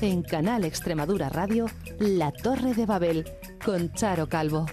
En Canal Extremadura Radio, La Torre de Babel, con Charo Calvo.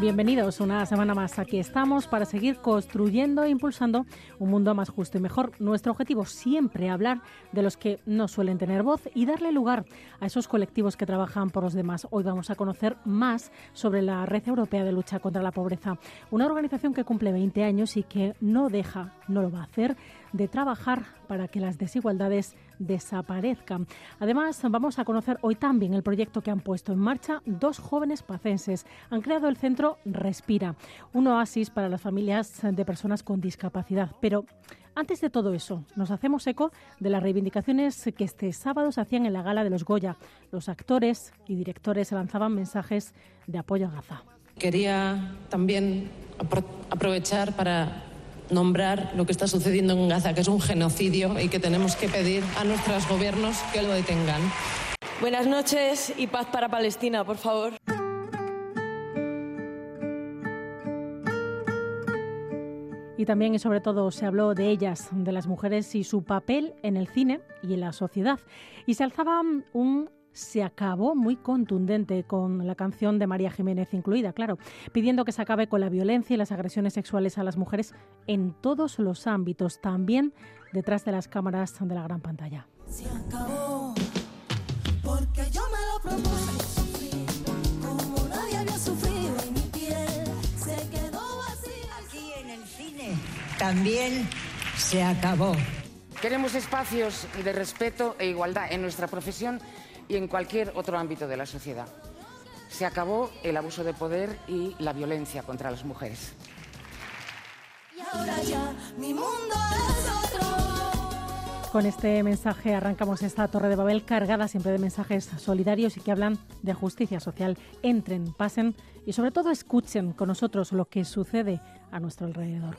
Bienvenidos una semana más. Aquí estamos para seguir construyendo e impulsando un mundo más justo y mejor. Nuestro objetivo siempre hablar de los que no suelen tener voz y darle lugar a esos colectivos que trabajan por los demás. Hoy vamos a conocer más sobre la Red Europea de Lucha contra la Pobreza, una organización que cumple 20 años y que no deja, no lo va a hacer, de trabajar para que las desigualdades desaparezcan. Además, vamos a conocer hoy también el proyecto que han puesto en marcha dos jóvenes pacenses. Han creado el centro Respira, un oasis para las familias de personas con discapacidad. Pero antes de todo eso, nos hacemos eco de las reivindicaciones que este sábado se hacían en la gala de los Goya. Los actores y directores lanzaban mensajes de apoyo a Gaza. Quería también aprovechar para nombrar lo que está sucediendo en Gaza, que es un genocidio y que tenemos que pedir a nuestros gobiernos que lo detengan. Buenas noches y paz para Palestina, por favor. Y también y sobre todo se habló de ellas, de las mujeres y su papel en el cine y en la sociedad. Y se alzaba un se acabó muy contundente con la canción de María Jiménez incluida, claro, pidiendo que se acabe con la violencia y las agresiones sexuales a las mujeres en todos los ámbitos, también detrás de las cámaras de la gran pantalla. Se acabó, porque yo me lo propuse, como nadie había sufrido en mi piel, se quedó vacía. Aquí en el cine también se acabó. Queremos espacios de respeto e igualdad en nuestra profesión y en cualquier otro ámbito de la sociedad. Se acabó el abuso de poder y la violencia contra las mujeres. Con este mensaje arrancamos esta Torre de Babel cargada siempre de mensajes solidarios y que hablan de justicia social. Entren, pasen y sobre todo escuchen con nosotros lo que sucede a nuestro alrededor.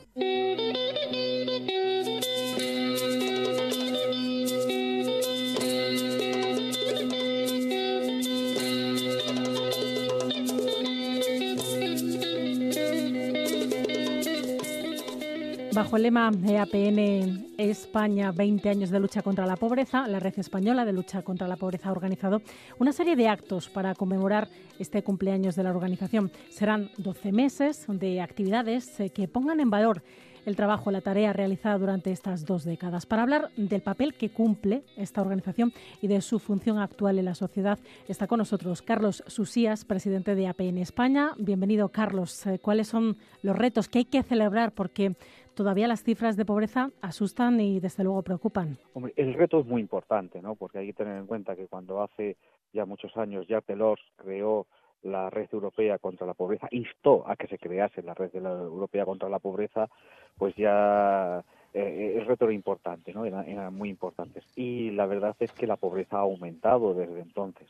Bajo el lema EAPN España 20 años de lucha contra la pobreza, la Red Española de Lucha contra la Pobreza ha organizado una serie de actos para conmemorar este cumpleaños de la organización. Serán 12 meses de actividades eh, que pongan en valor el trabajo, la tarea realizada durante estas dos décadas. Para hablar del papel que cumple esta organización y de su función actual en la sociedad, está con nosotros Carlos Susías, presidente de APN España. Bienvenido, Carlos. Eh, ¿Cuáles son los retos que hay que celebrar? Porque todavía las cifras de pobreza asustan y desde luego preocupan. el reto es muy importante, ¿no? Porque hay que tener en cuenta que cuando hace ya muchos años Jacques Delors creó la Red Europea contra la Pobreza, instó a que se crease la Red Europea contra la Pobreza, pues ya eh, el reto era importante, ¿no? eran muy importantes. Y la verdad es que la pobreza ha aumentado desde entonces.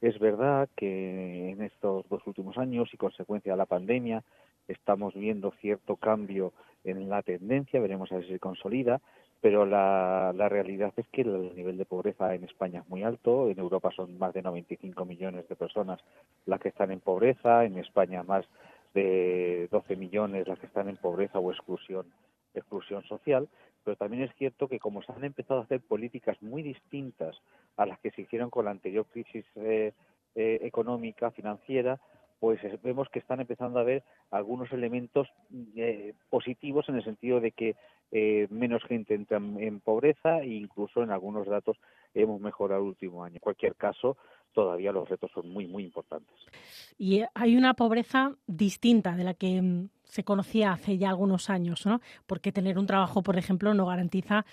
Es verdad que en estos dos últimos años y consecuencia de la pandemia estamos viendo cierto cambio en la tendencia, veremos a ver si se consolida, pero la, realidad es que el nivel de pobreza en España es muy alto, en Europa son más de 95 millones de personas las que están en pobreza, en España más de 12 millones las que están en pobreza o exclusión, exclusión social, pero también es cierto que como se han empezado a hacer políticas muy distintas a las que se hicieron con la anterior crisis eh, eh, económica, financiera, pues vemos que están empezando a haber algunos elementos eh, positivos en el sentido de que eh, menos gente entra en, pobreza e incluso en algunos datos hemos mejorado el último año. En cualquier caso, todavía los retos son muy, muy importantes. Y hay una pobreza distinta de la que mm, se conocía hace ya algunos años, ¿no? Porque tener un trabajo, por ejemplo, no garantiza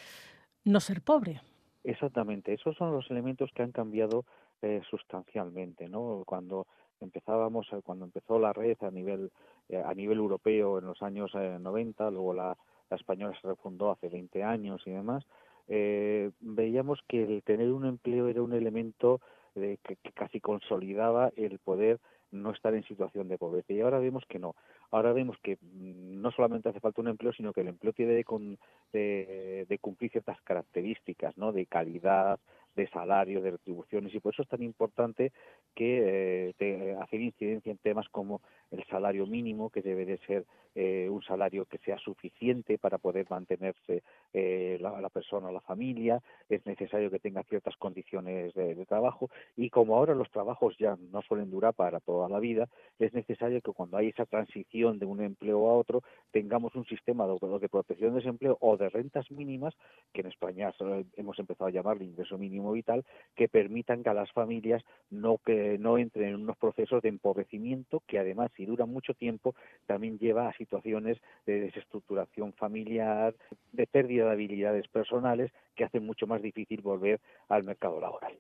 no ser pobre. Exactamente, esos son los elementos que han cambiado eh, sustancialmente, ¿no? Cuando empezábamos eh, cuando empezó la red a nivel eh, a nivel europeo en los años 90 eh, luego la, española se refundó hace 20 años y demás veíamos que el tener un empleo era un elemento que, casi consolidaba el poder no estar en situación de pobreza. Y ahora vemos que no. Ahora vemos que mm, no solamente hace falta un empleo sino que el empleo tiene de, de, de cumplir ciertas características no de calidad de salarios, de retribuciones, y por eso es tan importante que eh, hacer incidencia en temas como el salario mínimo, que debe de ser eh, un salario que sea suficiente para poder mantenerse eh, la, persona o la familia, es necesario que tenga ciertas condiciones de, trabajo y como ahora los trabajos ya no suelen durar para toda la vida, es necesario que cuando hay esa transición de un empleo a otro tengamos un sistema de, protección de desempleo o de rentas mínimas, que en España hemos empezado a llamarle ingreso mínimo vital, que permitan que a las familias no, que no entren en unos procesos de empobrecimiento que además si dura mucho tiempo también lleva a situaciones de desestructuración familiar, de pérdida de habilidades personales que hacen mucho más difícil volver al mercado laboral.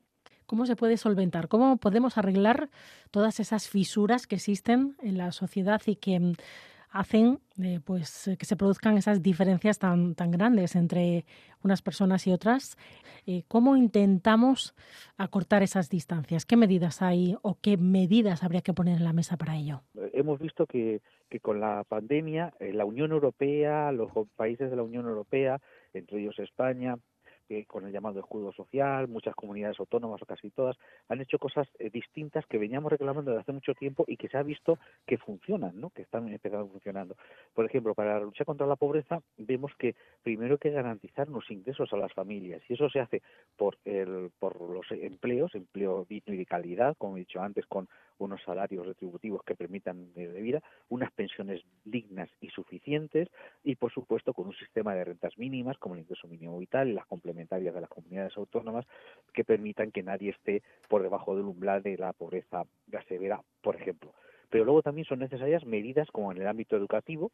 ¿Cómo se puede solventar? ¿Cómo podemos arreglar todas esas fisuras que existen en la sociedad y que mm, hacen eh, pues que se produzcan esas diferencias tan, tan grandes entre unas personas y otras. Eh, ¿Cómo intentamos acortar esas distancias? ¿Qué medidas hay o qué medidas habría que poner en la mesa para ello? Hemos visto que, que con la pandemia eh, la Unión Europea, los países de la Unión Europea, entre ellos España, con el llamado escudo social, muchas comunidades autónomas o casi todas han hecho cosas eh, distintas que veníamos reclamando desde hace mucho tiempo y que se ha visto que funcionan, ¿no? que están empezando funcionando. Por ejemplo, para luchar contra la pobreza vemos que primero hay que garantizar los ingresos a las familias y eso se hace por, el, por los empleos, empleo digno y de calidad, como he dicho antes, con unos salarios retributivos que permitan de vida, unas pensiones dignas y suficientes y, por supuesto, con un sistema de rentas mínimas como el ingreso mínimo vital y las complementarias de las comunidades autónomas que permitan que nadie esté por debajo del umbral de la pobreza severa, por ejemplo. Pero luego también son necesarias medidas como en el ámbito educativo,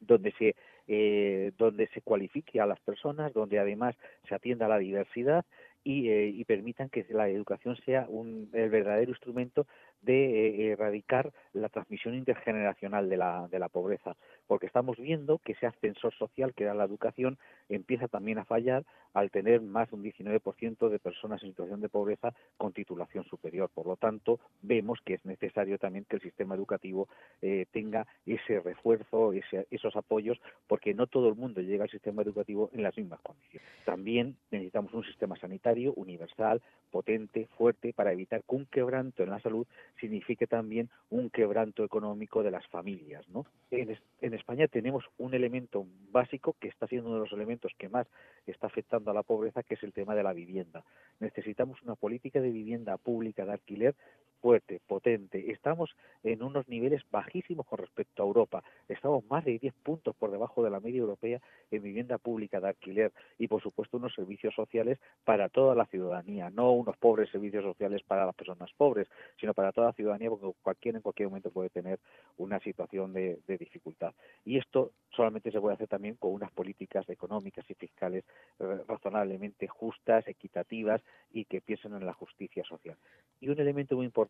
donde se eh, donde se cualifique a las personas, donde además se atienda la diversidad y, eh, y permitan que la educación sea un, el verdadero instrumento de eh, erradicar la transmisión intergeneracional de la, de la pobreza, porque estamos viendo que ese ascensor social que da la educación empieza también a fallar al tener más de un 19% de personas en situación de pobreza con titulación superior. Por lo tanto, vemos que es necesario también que el sistema educativo eh, tenga ese refuerzo, ese, esos apoyos, porque no todo el mundo llega al sistema educativo en las mismas condiciones. También necesitamos un sistema sanitario universal, potente, fuerte, para evitar que un quebranto en la salud signifique también un quebranto económico de las familias. ¿no? En, en España tenemos un elemento básico que está siendo uno de los elementos que más está afectando a la pobreza, que es el tema de la vivienda. Necesitamos una política de vivienda pública de alquiler fuerte, potente. Estamos en unos niveles bajísimos con respecto a Europa. Estamos más de 10 puntos por debajo de la media europea en vivienda pública de alquiler y, por supuesto, unos servicios sociales para toda la ciudadanía, no unos pobres servicios sociales para las personas pobres, sino para toda la ciudadanía, porque cualquiera en cualquier momento puede tener una situación de, dificultad. Y esto solamente se puede hacer también con unas políticas económicas y fiscales eh, razonablemente justas, equitativas y que piensen en la justicia social. Y un elemento muy importante,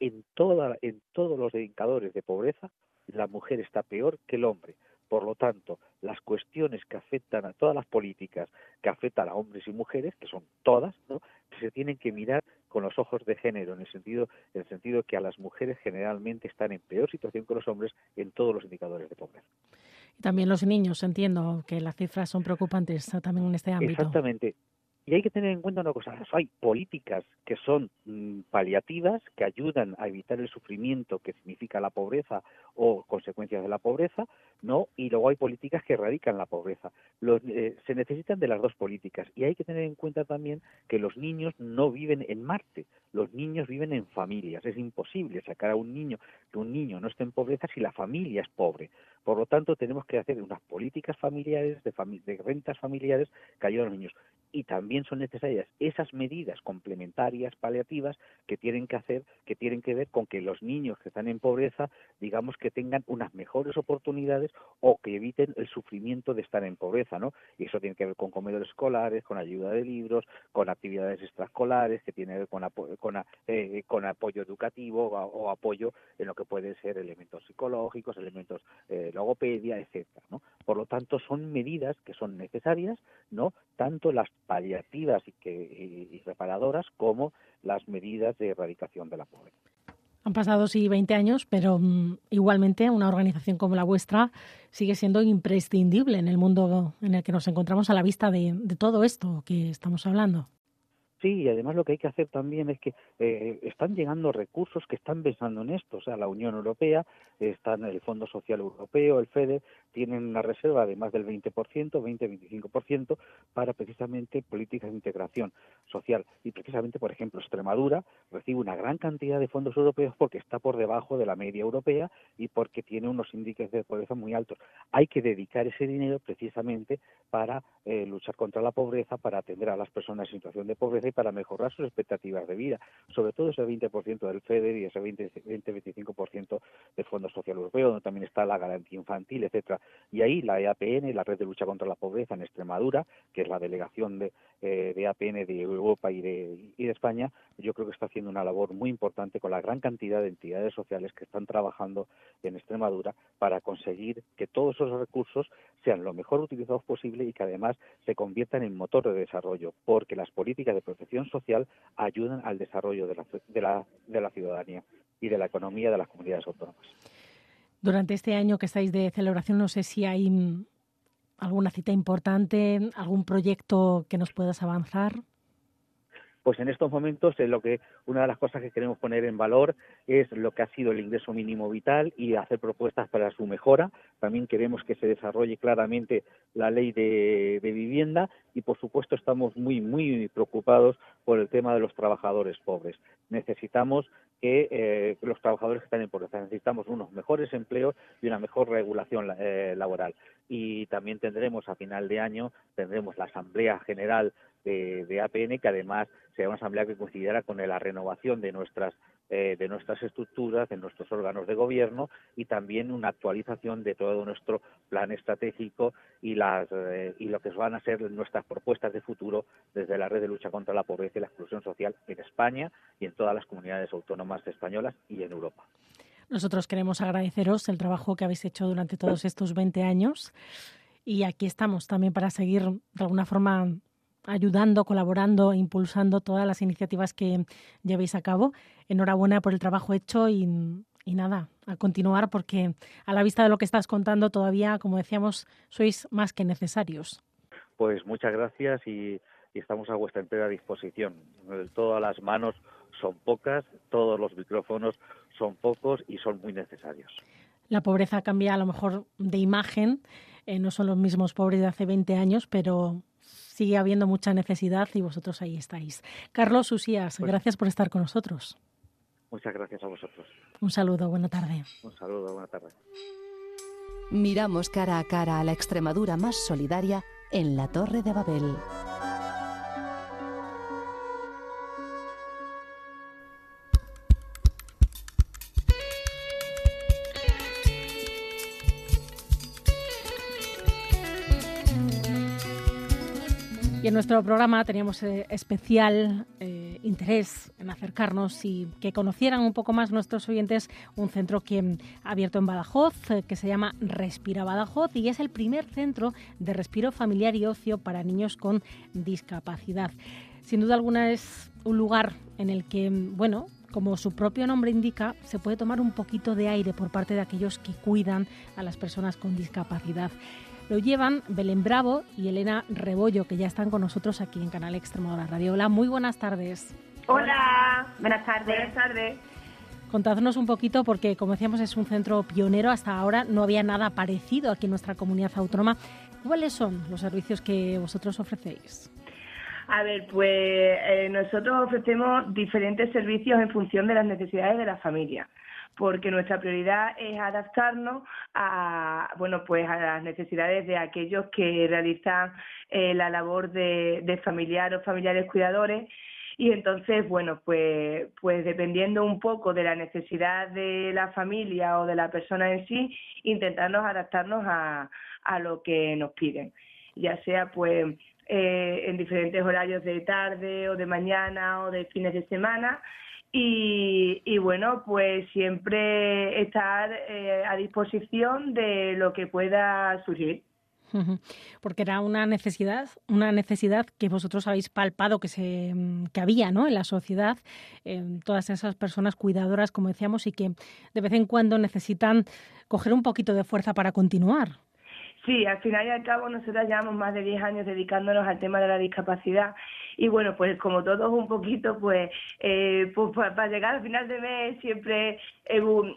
en, toda, en todos los indicadores de pobreza, la mujer está peor que el hombre. Por lo tanto, las cuestiones que afectan a todas las políticas que afectan a hombres y mujeres, que son todas, ¿no? se tienen que mirar con los ojos de género, en el sentido, en el sentido que a las mujeres generalmente están en peor situación que los hombres en todos los indicadores de pobreza. Y también los niños, entiendo que las cifras son preocupantes también en este ámbito. Exactamente. Y hay que tener en cuenta una cosa, hay políticas que son mm, paliativas, que ayudan a evitar el sufrimiento que significa la pobreza o consecuencias de la pobreza, ¿no? Y luego hay políticas que erradican la pobreza. Eh, se necesitan de las dos políticas y hay que tener en cuenta también que los niños no viven en Marte, los niños viven en familias. Es imposible sacar a un niño que un niño no esté en pobreza si la familia es pobre. Por lo tanto, tenemos que hacer unas políticas familiares, de, de rentas familiares que ayuden a los niños y también son necesarias esas medidas complementarias paliativas que tienen que hacer que tienen que ver con que los niños que están en pobreza digamos que tengan unas mejores oportunidades o que eviten el sufrimiento de estar en pobreza no y eso tiene que ver con comedores escolares con ayuda de libros con actividades extraescolares que tiene que ver con con, eh, con apoyo educativo o, apoyo en lo que pueden ser elementos psicológicos elementos eh, logopedia etcétera no por lo tanto son medidas que son necesarias no tanto las paliativas y, que, reparadoras como las medidas de erradicación de la pobreza. Han pasado sí 20 años, pero mm, igualmente una organización como la vuestra sigue siendo imprescindible en el mundo en el que nos encontramos a la vista de todo esto que estamos hablando. Sí, y además lo que hay que hacer también es que eh, están llegando recursos que están pensando en esto. O sea, la Unión Europea, está en el Fondo Social Europeo, el FEDE, tienen una reserva de más del 20%, 20-25% para precisamente políticas de integración social. Y precisamente, por ejemplo, Extremadura recibe una gran cantidad de fondos europeos porque está por debajo de la media europea y porque tiene unos índices de pobreza muy altos. Hay que dedicar ese dinero precisamente para eh, luchar contra la pobreza, para atender a las personas en situación de pobreza y para mejorar sus expectativas de vida, sobre todo ese 20% del FEDER y ese 20-25% del Fondo Social Europeo, donde también está la garantía infantil, etcétera. Y ahí la EAPN, la Red de Lucha contra la Pobreza en Extremadura, que es la delegación de, eh, de EAPN de Europa y de, y de España, yo creo que está haciendo una labor muy importante con la gran cantidad de entidades sociales que están trabajando en Extremadura para conseguir que todos esos recursos sean lo mejor utilizados posible y que además se conviertan en motor de desarrollo, porque las políticas de protección social ayudan al desarrollo de la, de la, de la ciudadanía y de la economía de las comunidades autónomas. Durante este año que estáis de celebración, no sé si hay mm, alguna cita importante, algún proyecto que nos puedas avanzar pues en estos momentos es lo que una de las cosas que queremos poner en valor es lo que ha sido el ingreso mínimo vital y hacer propuestas para su mejora. También queremos que se desarrolle claramente la ley de, vivienda y por supuesto estamos muy muy preocupados por el tema de los trabajadores pobres. Necesitamos que eh, los trabajadores que están en pobreza necesitamos unos mejores empleos y una mejor regulación eh, laboral. Y también tendremos a final de año tendremos la asamblea general de, APN, que además será una asamblea que coincidirá con la renovación de nuestras eh, de nuestras estructuras, de nuestros órganos de gobierno y también una actualización de todo nuestro plan estratégico y las eh, y lo que van a ser nuestras propuestas de futuro desde la red de lucha contra la pobreza y la exclusión social en España y en todas las comunidades autónomas españolas y en Europa. Nosotros queremos agradeceros el trabajo que habéis hecho durante todos estos 20 años y aquí estamos también para seguir de alguna forma ayudando, colaborando, impulsando todas las iniciativas que llevéis a cabo. Enhorabuena por el trabajo hecho y, nada, a continuar porque a la vista de lo que estás contando todavía, como decíamos, sois más que necesarios. Pues muchas gracias y, estamos a vuestra entera disposición. Todas las manos son pocas, todos los micrófonos son pocos y son muy necesarios. La pobreza cambia a lo mejor de imagen, eh, no son los mismos pobres de hace 20 años, pero sigue habiendo mucha necesidad y vosotros ahí estáis. Carlos Usías, pues gracias por estar con nosotros. Muchas gracias a vosotros. Un saludo, buena tarde. Un saludo, buena tarde. Miramos cara a cara a la Extremadura más solidaria en la Torre de Babel. En nuestro programa teníamos eh, especial eh, interés en acercarnos y que conocieran un poco más nuestros oyentes un centro que ha abierto en Badajoz, eh, que se llama Respira Badajoz y es el primer centro de respiro familiar y ocio para niños con discapacidad. Sin duda alguna es un lugar en el que, bueno, como su propio nombre indica, se puede tomar un poquito de aire por parte de aquellos que cuidan a las personas con discapacidad. Lo llevan Belén Bravo y Elena Rebollo, que ya están con nosotros aquí en Canal Extremadura Radio. Hola, muy buenas tardes. Hola, buenas tardes. Buenas tardes. Contadnos un poquito, porque como decíamos es un centro pionero, hasta ahora no había nada parecido aquí en nuestra comunidad autónoma. ¿Cuáles son los servicios que vosotros ofrecéis? A ver, pues eh, nosotros ofrecemos diferentes servicios en función de las necesidades de la familia porque nuestra prioridad es adaptarnos a bueno pues a las necesidades de aquellos que realizan eh, la labor de, de familiar o familiares cuidadores. Y entonces bueno pues pues dependiendo un poco de la necesidad de la familia o de la persona en sí intentarnos adaptarnos a, a lo que nos piden. Ya sea pues eh, en diferentes horarios de tarde o de mañana o de fines de semana y, bueno, pues siempre estar eh, a disposición de lo que pueda surgir. Porque era una necesidad, una necesidad que vosotros habéis palpado que se que había, ¿no? En la sociedad, todas esas personas cuidadoras, como decíamos, y que de vez en cuando necesitan coger un poquito de fuerza para continuar. Sí, al final y al cabo nosotros llevamos más de 10 años dedicándonos al tema de la discapacidad Y bueno, pues como todos un poquito, pues, eh, pues para llegar al final de mes siempre hemos,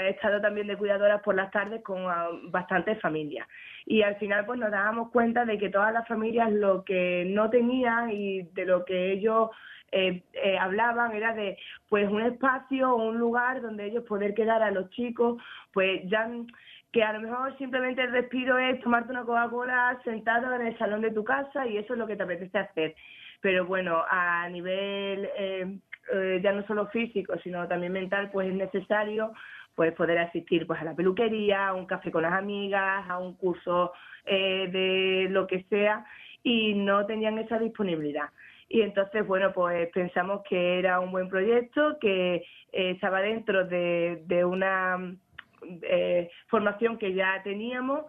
estado también de cuidadoras por las tardes con ah, bastantes familias. Y al final pues nos dábamos cuenta de que todas las familias lo que no tenían y de lo que ellos eh, eh, hablaban era de pues un espacio o un lugar donde ellos poder quedar a los chicos, pues ya que a lo mejor simplemente el respiro es tomarte una Coca-Cola sentado en el salón de tu casa y eso es lo que te apetece hacer. Pero bueno, a nivel eh, eh, ya no solo físico, sino también mental, pues es necesario pues poder asistir pues a la peluquería, a un café con las amigas, a un curso eh, de lo que sea y no tenían esa disponibilidad. Y entonces, bueno, pues pensamos que era un buen proyecto, que estaba dentro de, de una eh, formación que ya teníamos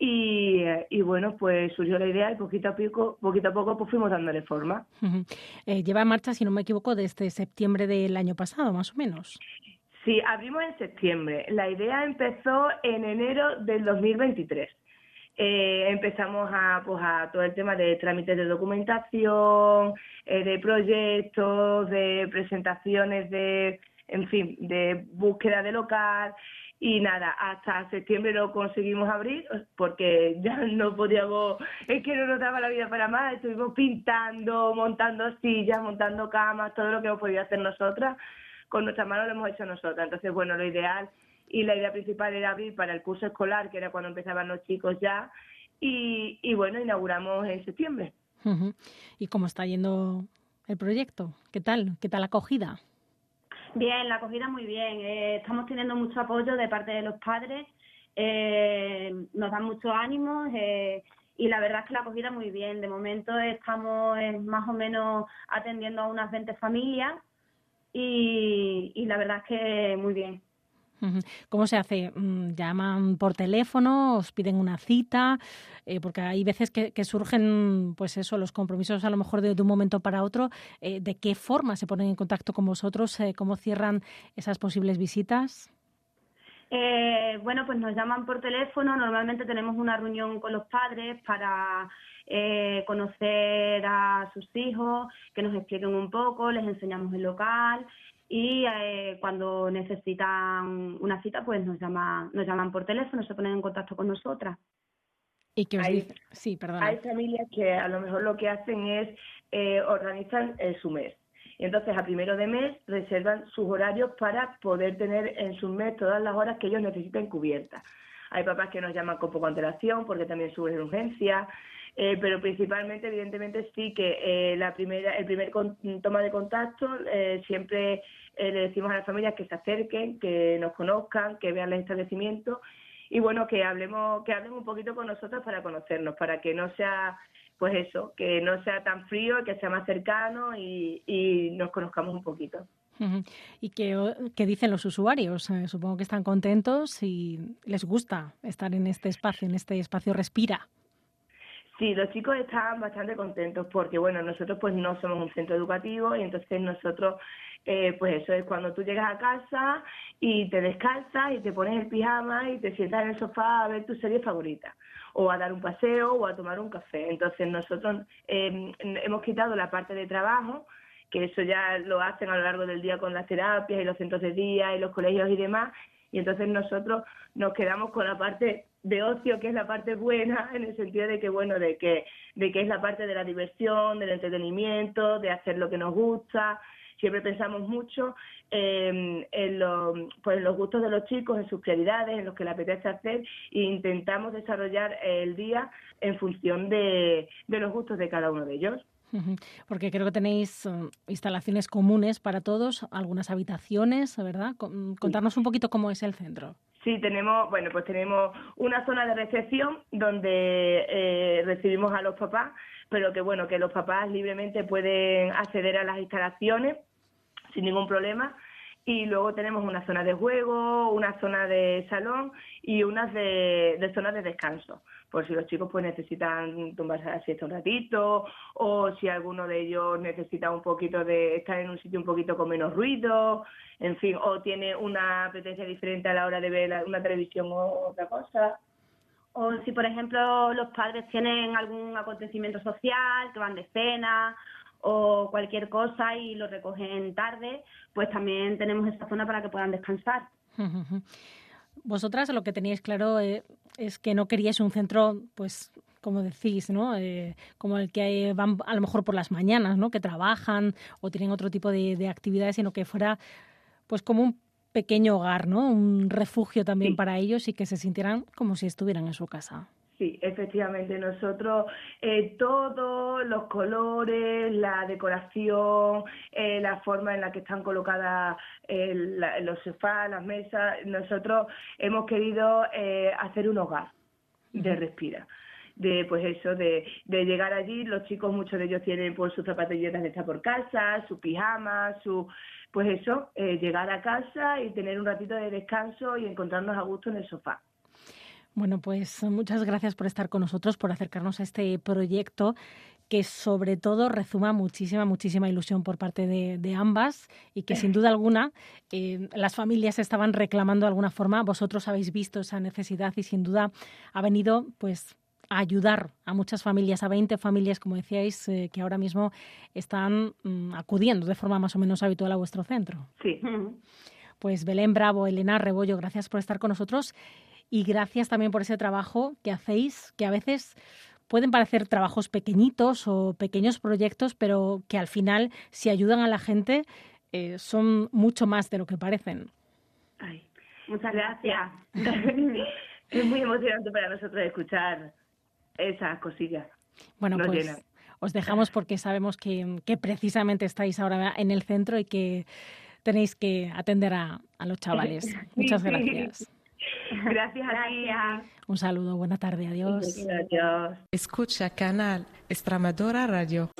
y, bueno, pues surgió la idea y poquito a poco, poquito a poco pues fuimos dándole forma. Eh, lleva en marcha, si no me equivoco, desde septiembre del año pasado, más o menos. Sí, abrimos en septiembre. La idea empezó en enero del 2023. Eh, empezamos a, pues, a todo el tema de trámites de documentación, eh, de proyectos, de presentaciones de, en fin, de búsqueda de local y nada, hasta septiembre lo conseguimos abrir porque ya no podíamos, es que no nos daba la vida para más, estuvimos pintando, montando sillas, montando camas, todo lo que hemos podido hacer nosotras, con nuestras manos lo hemos hecho nosotras. Entonces, bueno, lo ideal y la idea principal era abrir para el curso escolar, que era cuando empezaban los chicos ya, y, y bueno, inauguramos en septiembre. ¿Y cómo está yendo el proyecto? ¿Qué tal? ¿Qué tal la acogida? Bien, la acogida muy bien. Eh, estamos teniendo mucho apoyo de parte de los padres, eh, nos dan mucho ánimo eh, y la verdad es que la acogida muy bien. De momento estamos más o menos atendiendo a unas 20 familias y la verdad es que muy bien. ¿Cómo se hace? Mm, ¿Llaman por teléfono? ¿Os piden una cita? Eh, porque hay veces que, surgen, pues eso, los compromisos a lo mejor de, un momento para otro. Eh, ¿De qué forma se ponen en contacto con vosotros? Eh, ¿Cómo cierran esas posibles visitas? bueno, pues nos llaman por teléfono. Normalmente tenemos una reunión con los padres para conocer a sus hijos, que nos expliquen un poco, les enseñamos el local y eh, cuando necesitan una cita pues nos llaman nos llaman por teléfono se ponen en contacto con nosotras. Y que hay, sí perdón hay familias que a lo mejor lo que hacen es eh, organizan eh, su mes. Y entonces a primero de mes reservan sus horarios para poder tener en su mes todas las horas que ellos necesiten cubiertas. Hay papás que nos llaman con poco antelación porque también suben urgencia eh, pero principalmente, evidentemente, sí que eh, la primera, el primer toma de contacto eh, siempre le decimos a las familias que se acerquen, que nos conozcan, que vean el establecimiento y bueno, que hablemos, que hablen un poquito con nosotros para conocernos, para que no sea, pues eso, que no sea tan frío, que sea más cercano y, y nos conozcamos un poquito. ¿Y qué, qué, dicen los usuarios? supongo que están contentos y les gusta estar en este espacio, en este espacio Respira. Sí, los chicos estaban bastante contentos porque, bueno, nosotros pues no somos un centro educativo y entonces nosotros, eh, pues eso es cuando tú llegas a casa y te descalzas y te pones el pijama y te sientas en el sofá a ver tu serie favorita o a dar un paseo o a tomar un café. Entonces nosotros em, hemos quitado la parte de trabajo, que eso ya lo hacen a lo largo del día con las terapias y los centros de día y los colegios y demás, y entonces nosotros nos quedamos con la parte de ocio, que es la parte buena, en el sentido de que, bueno, de que, de que es la parte de la diversión, del entretenimiento, de hacer lo que nos gusta. Siempre pensamos mucho en, pues, los gustos de los chicos, en sus prioridades, en lo que les apetece hacer e intentamos desarrollar el día en función de, de los gustos de cada uno de ellos. Porque creo que tenéis um, instalaciones comunes para todos, algunas habitaciones, ¿verdad? Contarnos un poquito cómo es el centro. Sí, tenemos, bueno, pues tenemos una zona de recepción donde eh, recibimos a los papás, pero que bueno, que los papás libremente pueden acceder a las instalaciones sin ningún problema. Y luego tenemos una zona de juego, una zona de salón y unas de, de de descanso por si los chicos pues necesitan tumbarse a la siesta un ratito o si alguno de ellos necesita un poquito de estar en un sitio un poquito con menos ruido, en fin, o tiene una apetencia diferente a la hora de ver una televisión o otra cosa. O si, por ejemplo, los padres tienen algún acontecimiento social, que van de cena, o cualquier cosa y lo recogen tarde, pues también tenemos esta zona para que puedan descansar. Vosotras lo que teníais claro eh, es que no queríais un centro, pues, como decís, ¿no? Eh, como el que van a lo mejor por las mañanas, ¿no? Que trabajan o tienen otro tipo de, de actividades, sino que fuera, pues, como un pequeño hogar, ¿no? Un refugio también para ellos y que se sintieran como si estuvieran en su casa. Sí, efectivamente. Nosotros, eh, todos los colores, la decoración, eh, la forma en la que están colocadas eh, los sofás, las mesas, nosotros hemos querido eh, hacer un hogar de respira de pues eso, de, de, llegar allí, los chicos, muchos de ellos tienen pues sus zapatillas de estar por casa, su pijama, su pues eso, eh, llegar a casa y tener un ratito de descanso y encontrarnos a gusto en el sofá. Bueno, pues muchas gracias por estar con nosotros, por acercarnos a este proyecto que sobre todo rezuma muchísima, muchísima ilusión por parte de, ambas y que sin duda alguna eh, las familias estaban reclamando de alguna forma. Vosotros habéis visto esa necesidad y sin duda ha venido pues a ayudar a muchas familias, a 20 familias, como decíais, eh, que ahora mismo están mm, acudiendo de forma más o menos habitual a vuestro centro. Sí. Pues Belén Bravo, Elena Rebollo, gracias por estar con nosotros y gracias también por ese trabajo que hacéis, que a veces pueden parecer trabajos pequeñitos o pequeños proyectos, pero que al final, si ayudan a la gente, eh, son mucho más de lo que parecen. Ay, muchas gracias. es muy emocionante para nosotros escuchar esas cosillas. Bueno, pues os dejamos porque sabemos que, que, precisamente estáis ahora en el centro y que tenéis que atender a, a los chavales. Muchas gracias. Gracias a Un saludo, buena tarde, adiós. Adiós. Escucha Canal Extremadura Radio.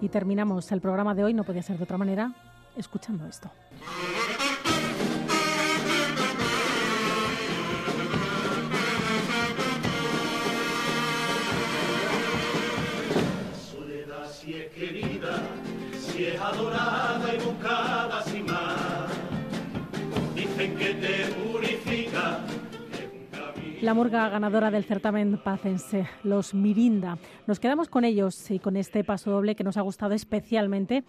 Y terminamos el programa de hoy, no podía ser de otra manera, escuchando esto. Soledad si es querida, si es adorada y buscada La murga ganadora del certamen pacense, los Mirinda. Nos quedamos con ellos y con este paso doble que nos ha gustado especialmente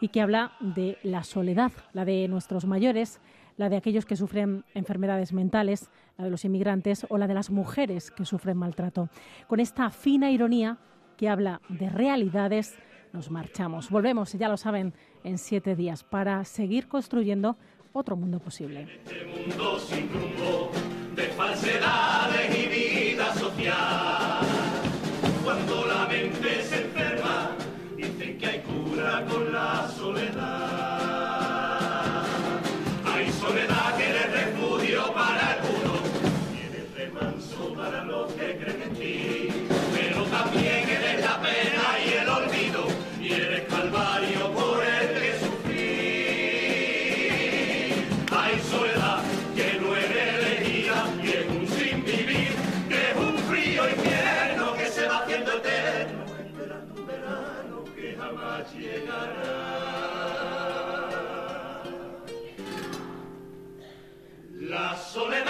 y que habla de la soledad, la de nuestros mayores, la de aquellos que sufren enfermedades mentales, la de los inmigrantes o la de las mujeres que sufren maltrato. Con esta fina ironía que habla de realidades, nos marchamos. Volvemos, ya lo saben, en siete días para seguir construyendo otro mundo posible. Este llegará. La soledad.